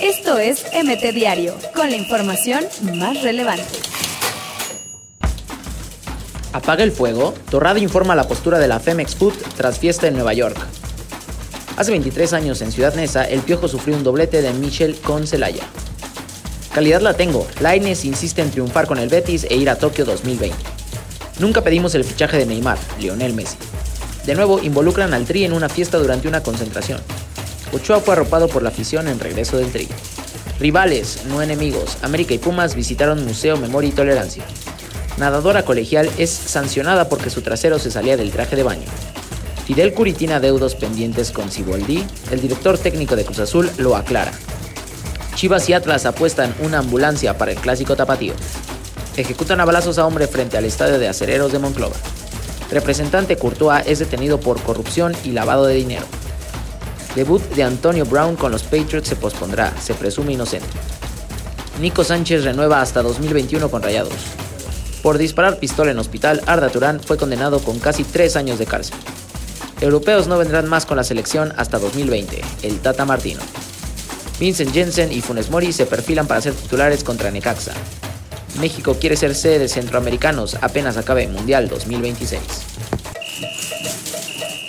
Esto es MT Diario, con la información más relevante. Apaga el fuego. Torrado informa la postura de la Femex Food tras fiesta en Nueva York. Hace 23 años en Ciudad Neza, el Piojo sufrió un doblete de Michel con Celaya. Calidad la tengo. Laines insiste en triunfar con el Betis e ir a Tokio 2020. Nunca pedimos el fichaje de Neymar, Lionel Messi. De nuevo, involucran al Tri en una fiesta durante una concentración. Ochoa fue arropado por la afición en regreso del Tri. Rivales, no enemigos, América y Pumas visitaron Museo Memoria y Tolerancia. Nadadora colegial es sancionada porque su trasero se salía del traje de baño. Fidel Curitina deudos pendientes con Ciboldi, el director técnico de Cruz Azul lo aclara. Chivas y Atlas apuestan una ambulancia para el clásico tapatío. Ejecutan a balazos a hombre frente al estadio de acereros de Monclova. Representante Courtois es detenido por corrupción y lavado de dinero. Debut de Antonio Brown con los Patriots se pospondrá, se presume inocente. Nico Sánchez renueva hasta 2021 con Rayados. Por disparar pistola en hospital, Arda Turán fue condenado con casi tres años de cárcel. Europeos no vendrán más con la selección hasta 2020, el Tata Martino. Vincent Jensen y Funes Mori se perfilan para ser titulares contra Necaxa. México quiere ser sede de centroamericanos apenas acabe Mundial 2026.